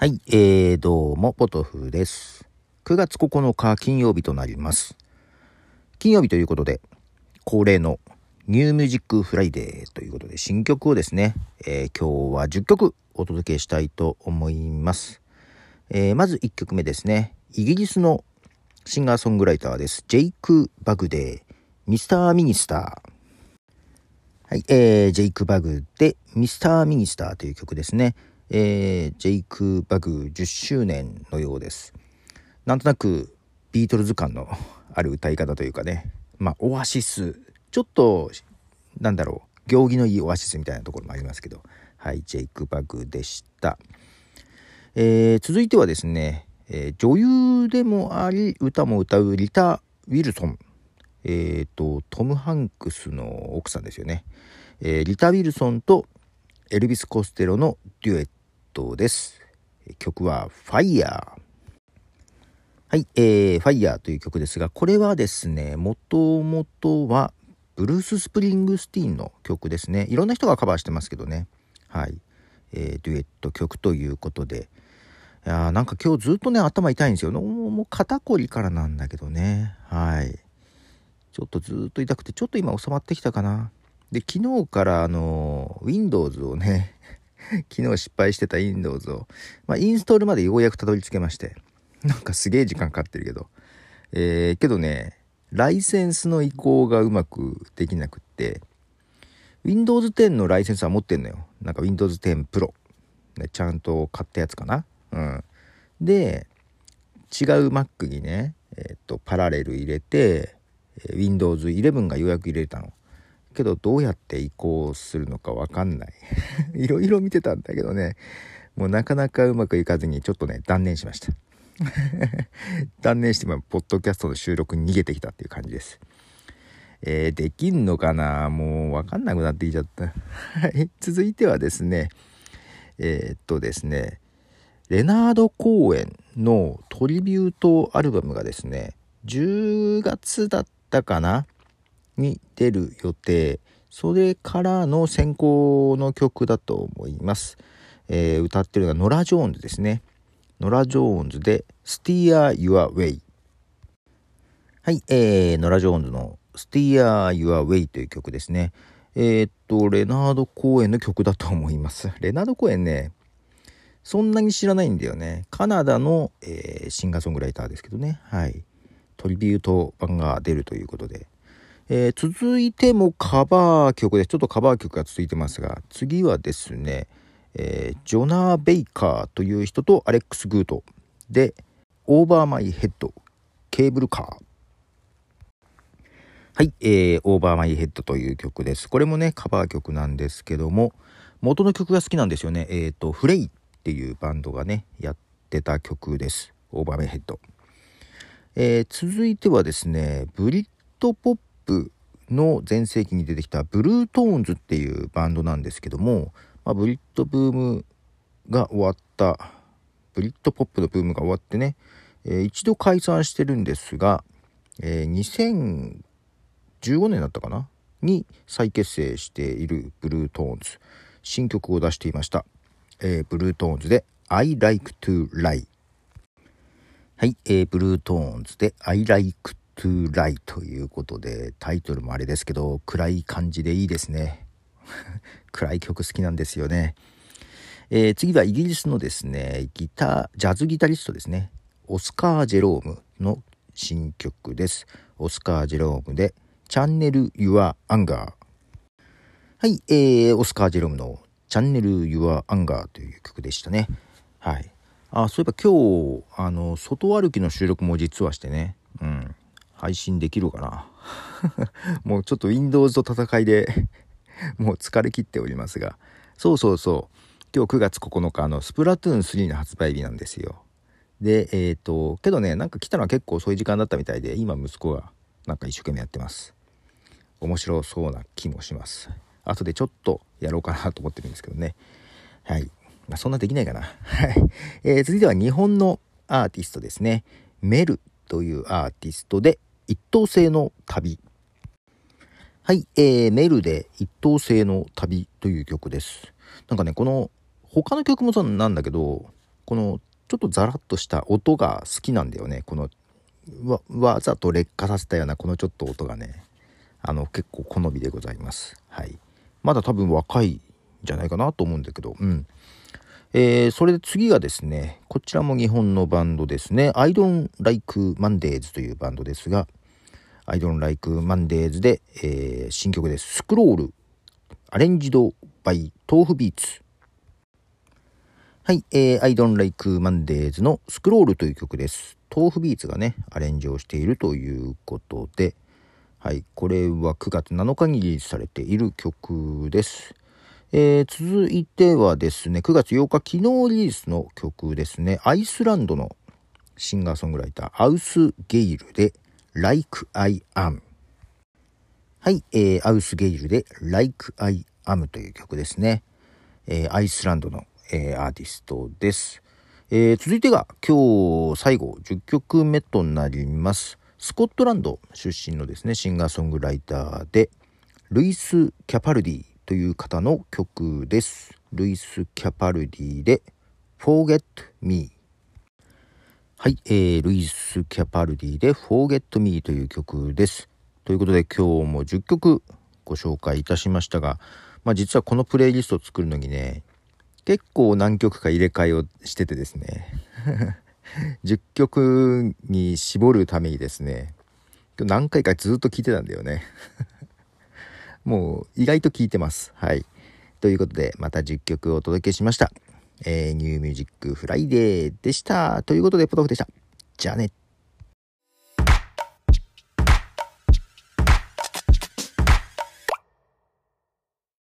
はい、えー、どうも、ポトフです。9月9日金曜日となります。金曜日ということで、恒例の New Music Friday ということで、新曲をですね、えー、今日は10曲お届けしたいと思います。えー、まず1曲目ですね、イギリスのシンガーソングライターです。ジェイク・バグで、Mister Minister。はい、えー、ジェイク・バグで、 Mister Minister という曲ですね。えー、ジェイク・バグ10周年のようです。なんとなくビートルズ感のある歌い方というかね、まあ、オアシス、ちょっと、なんだろう、行儀のいいオアシスみたいなところもありますけど、はい、ジェイク・バグでした。えー、続いてはですね、えー、女優でもあり、歌も歌うリタ・ウィルソン。えっ、ー、と、トム・ハンクスの奥さんですよね。えリタ・ウィルソンとエルビス・コステロのデュエットです。曲は Fire。はい、えー、Fire という曲ですが、これはですね、もともとはブルース・スプリングスティーンの曲ですね。いろんな人がカバーしてますけどね。はい。えー、デュエット曲ということで。いやなんか今日ずっとね、頭痛いんですよ。もう肩こりからなんだけどね。はい。ちょっとずっと痛くて、ちょっと今収まってきたかな。で、昨日からあの、Windows をね、昨日失敗してた Windows を、まあ、インストールまでようやくたどり着けまして、なんかすげえ時間かかってるけど、えー、けどね、ライセンスの移行がうまくできなくって、Windows 10のライセンスは持ってんのよ。なんか Windows 10 Pro。ね、ちゃんと買ったやつかな。うん。で、違う Mac にね、えっ、と、パラレル入れて、Windows 11がようやく入れたの。けどどうやって移行するのかわかんない。いろいろ見てたんだけどね。もうなかなかうまくいかずにちょっとね断念しました。断念してもポッドキャストの収録に逃げてきたっていう感じです。えー、できんのかな？もうわかんなくなってきちゃった。はい。続いてはですねえー、っとですねレナード公演のトリビュートアルバムがですね10月だったかな？に出る予定。それからの先行の曲だと思います、えー、歌ってるのはノラ・ジョーンズですね。ノラ・ジョーンズで Steer Your Way はい、えー、ノラ・ジョーンズの Steer Your Way という曲ですね。えー、っとレナード・コーエンの曲だと思います。レナード・コーエンねそんなに知らないんだよね。カナダの、えー、シンガーソングライターですけどね。はい。トリビュート版が出るということで。えー、続いてもカバー曲です。ちょっとカバー曲が続いてますが、次はですね、えー、ジョナ・ベイカーという人とアレックス・グートで、 Over My Head, Cable Car。はい、えー、 Over My Head という曲です。これもね、カバー曲なんですけども、元の曲が好きなんですよね。えっ、ー、と、フレイっていうバンドがね、やってた曲です。 Over My Head。えー、続いてはですね、ブリット・ポップの全盛期に出てきたブルートーンズっていうバンドなんですけども、まあ、ブリットブームが終わったブリットポップのブームが終わってね、えー、一度解散してるんですが、えー、2015年だったかな？に再結成しているブルートーンズ。新曲を出していました、えー、ブルートーンズで I like to lie はい、えー、ブルートーンズで I like to lie ということで、タイトルもあれですけど、暗い感じでいいですね。暗い曲好きなんですよね。えー、次はイギリスのですね、ギター、ジャズギタリストですね。オスカー・ジェロームの新曲です。オスカー・ジェロームで、 Channel Your Anger。はい、えー、オスカー・ジェロームの Channel Your Anger という曲でしたね。はい。あ、そういえば今日、あの、外歩きの収録も実はしてね、配信できるかな？もうちょっと Windows と戦いで もう疲れ切っておりますが。そうそうそう。今日9月9日のスプラトゥーン3の発売日なんですよ。でえっ、ー、とけどねなんか来たのは結構遅い時間だったみたいで今息子がなんか一生懸命やってます。面白そうな気もします。後でちょっとやろうかなと思ってるんですけどね。はい。まあ、そんなできないかな。はい、えー、続いては日本のアーティストですね。メルというアーティストで一等星の旅。はい、えー、メルで一等星の旅という曲です。なんかね、この、他の曲もそうなんだけど、このちょっとザラッとした音が好きなんだよね。このわわざと劣化させたようなこのちょっと音がね。あの結構好みでございます。はい。まだ多分若いんじゃないかなと思うんだけど。うん。えー、それで次がですねこちらも日本のバンドですね。I don't like Mondays というバンドですが I don't like Mondays で、えー、新曲です。スクロールアレンジドバイ豆腐ビーツ。はい、えー、I don't like Mondays のスクロールという曲です。豆腐ビーツがね、アレンジをしているということで、はい、これは9月7日にリリースされている曲です。えー、続いてはですね、9月8日、昨日リリースの曲ですね、アイスランドのシンガーソングライター、アウス・ゲイルで、Like I Am。はい、えー、アウス・ゲイルで、Like I Am という曲ですね。えー、アイスランドのえー、アーティストです。えー、続いてが今日最後10曲目となります。スコットランド出身のですね、シンガーソングライターで、ルイス・キャパルディという方の曲です。ルイス・キャパルディで Forget Me。はい、えー、ルイス・キャパルディで Forget Me という曲です。ということで今日も10曲ご紹介いたしましたが、まあ実はこのプレイリストを作るのにね、結構何曲か入れ替えをしててですね。10曲に絞るためにですね今日何回かずっと聴いてたんだよね。もう意外と聴いてます。はい。ということでまた10曲をお届けしました、えー、 New Music Friday でした。ということでポトフでした。じゃあね。